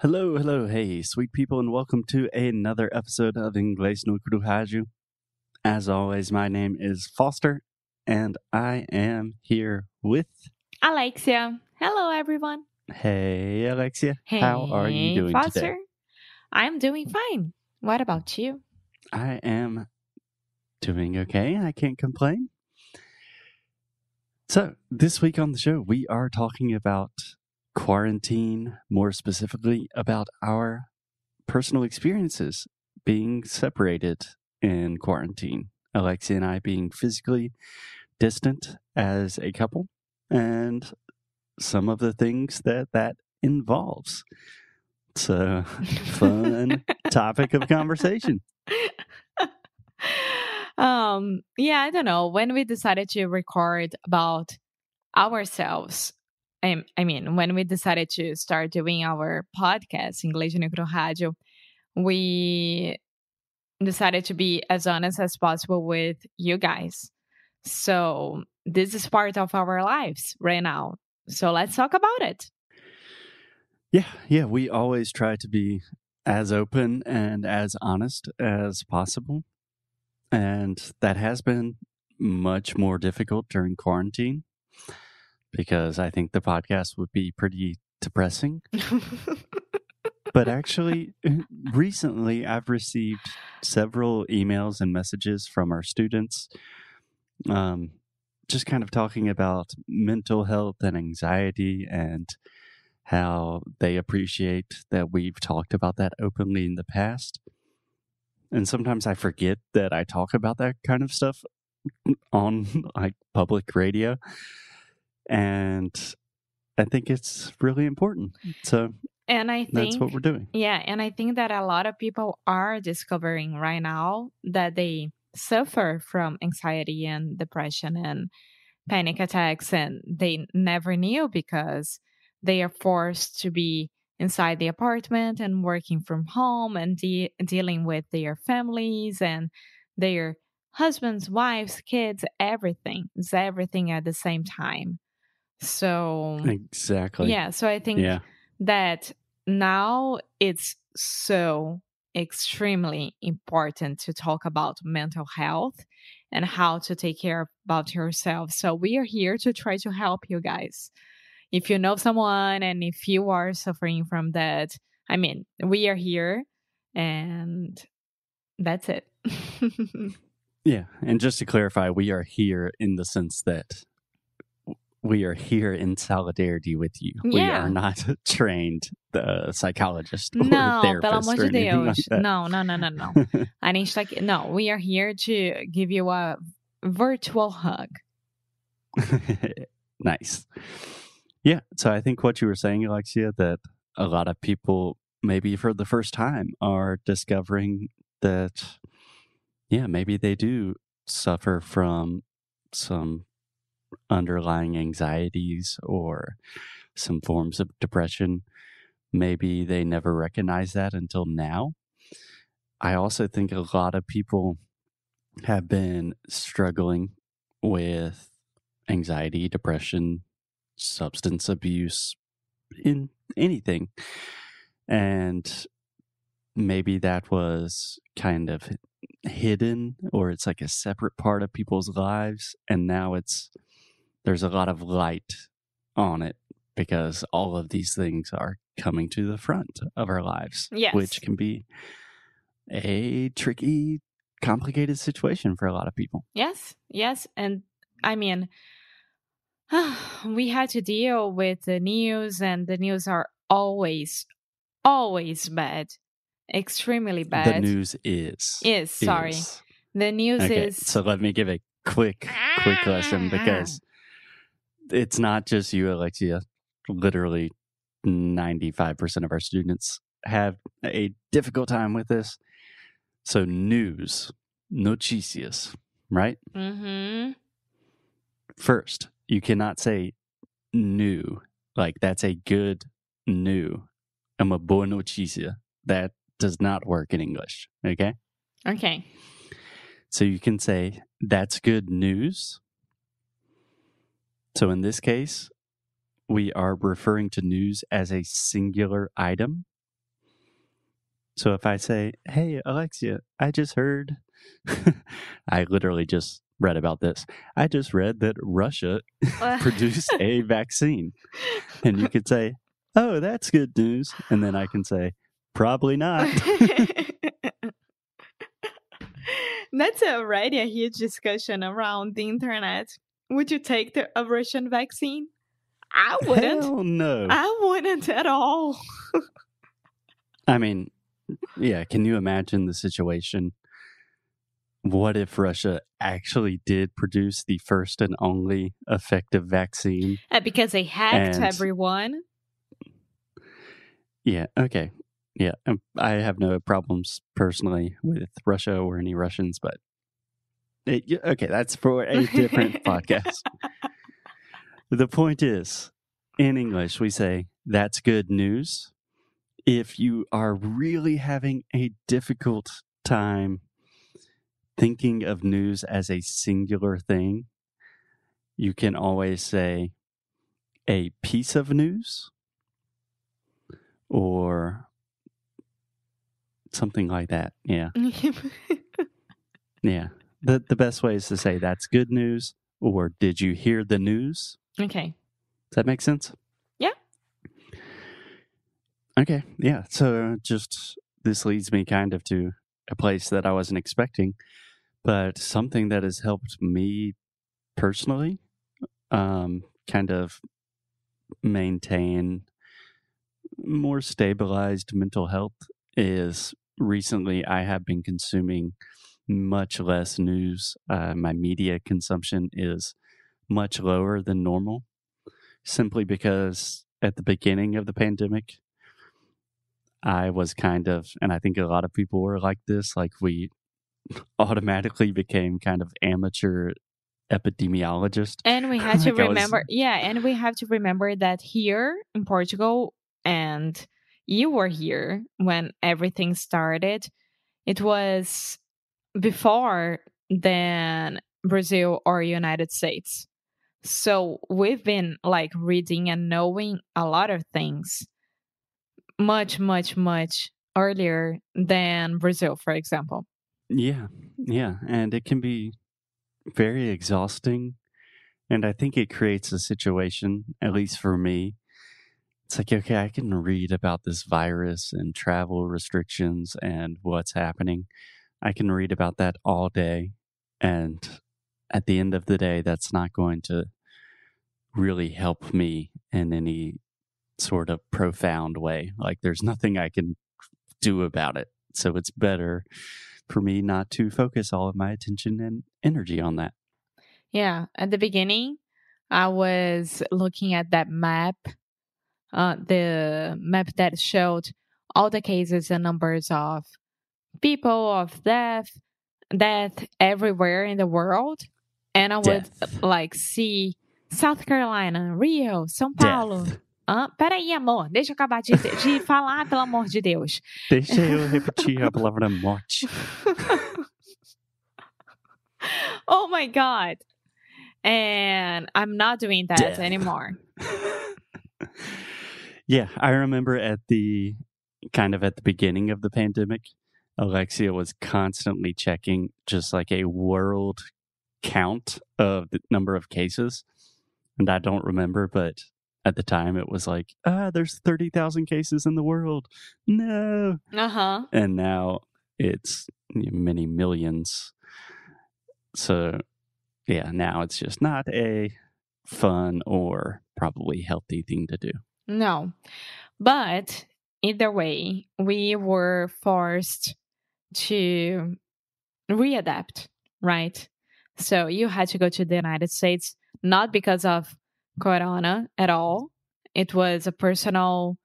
Hello, hello, hey, sweet people, and welcome to another episode of Inglês no Cruhaju. As always, my name is Foster, and I am here with. Alexia. Hello, everyone. Hey, Alexia. Hey, How are you doing Foster. today? I'm doing fine. What about you? I am doing okay. I can't complain. So, this week on the show, we are talking about quarantine, more specifically about our personal experiences being separated in quarantine. Alexia and I being physically distant as a couple, and some of the things that that involves. It's a fun topic of conversation. um, yeah, I don't know. When we decided to record about ourselves, I, I mean, when we decided to start doing our podcast, Inglês no Micro Rádio, we decided to be as honest as possible with you guys. So this is part of our lives right now. So let's talk about it. Yeah, yeah, we always try to be as open and as honest as possible. And that has been much more difficult during quarantine because I think the podcast would be pretty depressing. But actually, recently I've received several emails and messages from our students, um, just kind of talking about mental health and anxiety and how they appreciate that we've talked about that openly in the past. And sometimes I forget that I talk about that kind of stuff on like public radio. And I think it's really important. So and I think that's what we're doing. Yeah, and I think that a lot of people are discovering right now that they suffer from anxiety and depression and panic attacks, and they never knew because they are forced to be inside the apartment and working from home and de- dealing with their families and their husbands, wives, kids, everything. It's everything at the same time. So, Exactly. yeah, so I think Yeah. that now it's so extremely important to talk about mental health and how to take care about yourself. So we are here to try to help you guys. If you know someone and if you are suffering from that, I mean, we are here and that's it. Yeah. And just to clarify, we are here in the sense that we are here in solidarity with you. We are not trained uh, psychologist or Não, pelo therapist amor or de like Deus. that. Não, não, não, não, não. A gente tá aqui. No, we are here to give you a virtual hug. nice. Yeah. So I think what you were saying, Alexia, that a lot of people, maybe for the first time, are discovering that, yeah, maybe they do suffer from some underlying anxieties or some forms of depression. Maybe they never recognize that until now. I also think a lot of people have been struggling with anxiety, depression, substance abuse, in anything. And maybe that was kind of hidden or it's like a separate part of people's lives. And now it's, there's a lot of light on it because all of these things are coming to the front of our lives, Yes. which can be a tricky, complicated situation for a lot of people. Yes, yes. And I mean, we had to deal with the news, and the news are always, always bad. Extremely bad. The news is. is, sorry. is. The news Okay, is. so let me give a quick, quick lesson because it's not just you, Alexia. Literally, ninety-five percent of our students have a difficult time with this. So, news, noticias, right? hmm First, you cannot say new like that's a good new. I'm a boa notícia. That does not work in English. Okay. Okay. So you can say, that's good news. So in this case, we are referring to news as a singular item So if I say, "Hey Alexia, I just heard," I literally just read about this. I just read that Russia produced a vaccine, and you could say, "Oh, that's good news," and then I can say, "Probably not." That's already a huge discussion around the internet. Would you take the a Russian vaccine? I wouldn't. Hell no. I wouldn't at all. I mean, yeah, can you imagine the situation? What if Russia actually did produce the first and only effective vaccine? Uh, because they hacked And- everyone. Yeah, okay. Yeah, um, I have no problems personally with Russia or any Russians, but it, okay, that's for a different podcast. The point is, in English, we say that's good news. If you are really having a difficult time thinking of news as a singular thing, you can always say a piece of news or something like that. Yeah. Yeah. The the best way is to say that's good news or did you hear the news? okay. Does that make sense? Yeah. Okay. Yeah. So just this leads me kind of to a place that I wasn't expecting, but something that has helped me personally um, kind of maintain more stabilized mental health is recently I have been consuming much less news. Uh, my media consumption is much lower than normal simply because at the beginning of the pandemic, I was kind of, and I think a lot of people were like this, like we automatically became kind of amateur epidemiologists. And we had to Like I was- remember, yeah, and we have to remember that here in Portugal, and you were here when everything started. It was before than Brazil or United States. So we've been like reading and knowing a lot of things much, much, much earlier than Brazil, for example. Yeah, yeah, and it can be very exhausting. And I think it creates a situation, at least for me. It's like, okay, I can read about this virus and travel restrictions and what's happening. I can read about that all day. And at the end of the day, that's not going to really help me in any sort of profound way. Like, there's nothing I can do about it. So it's better for me not to focus all of my attention and energy on that. Yeah, at the beginning, I was looking at that map, uh, the map that showed all the cases and numbers of people of death, death everywhere in the world, and I would Death. like see South Carolina, Rio, São Paulo. Death. Ah, peraí, amor, deixa eu acabar de, de falar, pelo amor de Deus. Deixa eu repetir a palavra morte. oh my god. And I'm not doing that Death. anymore. yeah, I remember at the kind of at the beginning of the pandemic, Alexia was constantly checking just like a world count of the number of cases. And I don't remember, but at the time it was like, ah, there's 30,000 cases in the world. No. Uh huh. and now it's many millions. So, yeah, now it's just not a fun or probably healthy thing to do. No. But either way, we were forced to readapt, right? So you had to go to the United States, not because of Corona at all. It was a personal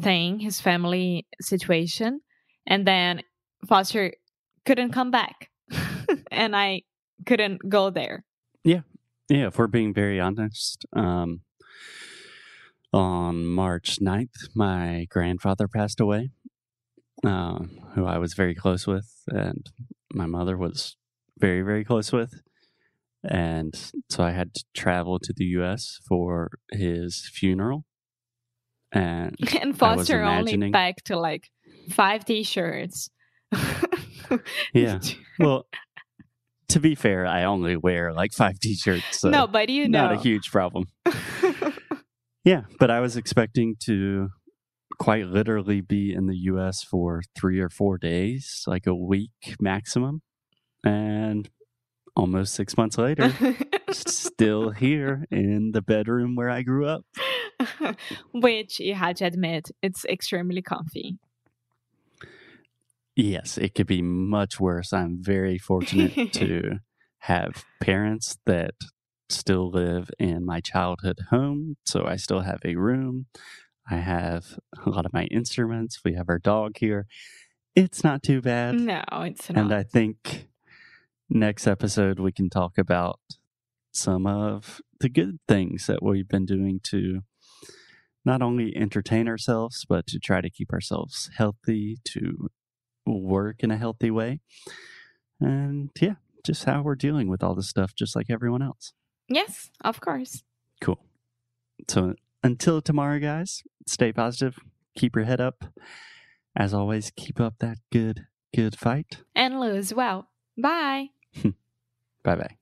thing, his family situation. And then Foster couldn't come back. and I couldn't go there. Yeah, Yeah. if we're being very honest, um, on March 9th, my grandfather passed away, uh, who I was very close with, and my mother was very, very close with. And so I had to travel to the US for his funeral. And And Foster only to like five t-shirts. Yeah. Well, to be fair, I only wear like five t-shirts. So no, but you know. not a huge problem. Yeah, but I was expecting to quite literally be in the US for three or four days, like a week maximum. And almost six months later, still here in the bedroom where I grew up. Which you had to admit, it's extremely comfy. Yes, it could be much worse. I'm very fortunate to have parents that still live in my childhood home. So I still have a room. I have a lot of my instruments. We have our dog here. It's not too bad. No, it's not. And I think next episode we can talk about some of the good things that we've been doing to not only entertain ourselves, but to try to keep ourselves healthy, to work in a healthy way. And yeah, just how we're dealing with all this stuff, just like everyone else. yes, of course. Cool. So until tomorrow, guys, stay positive, keep your head up. As always, keep up that good, good fight. And lose well. Bye. Bye bye.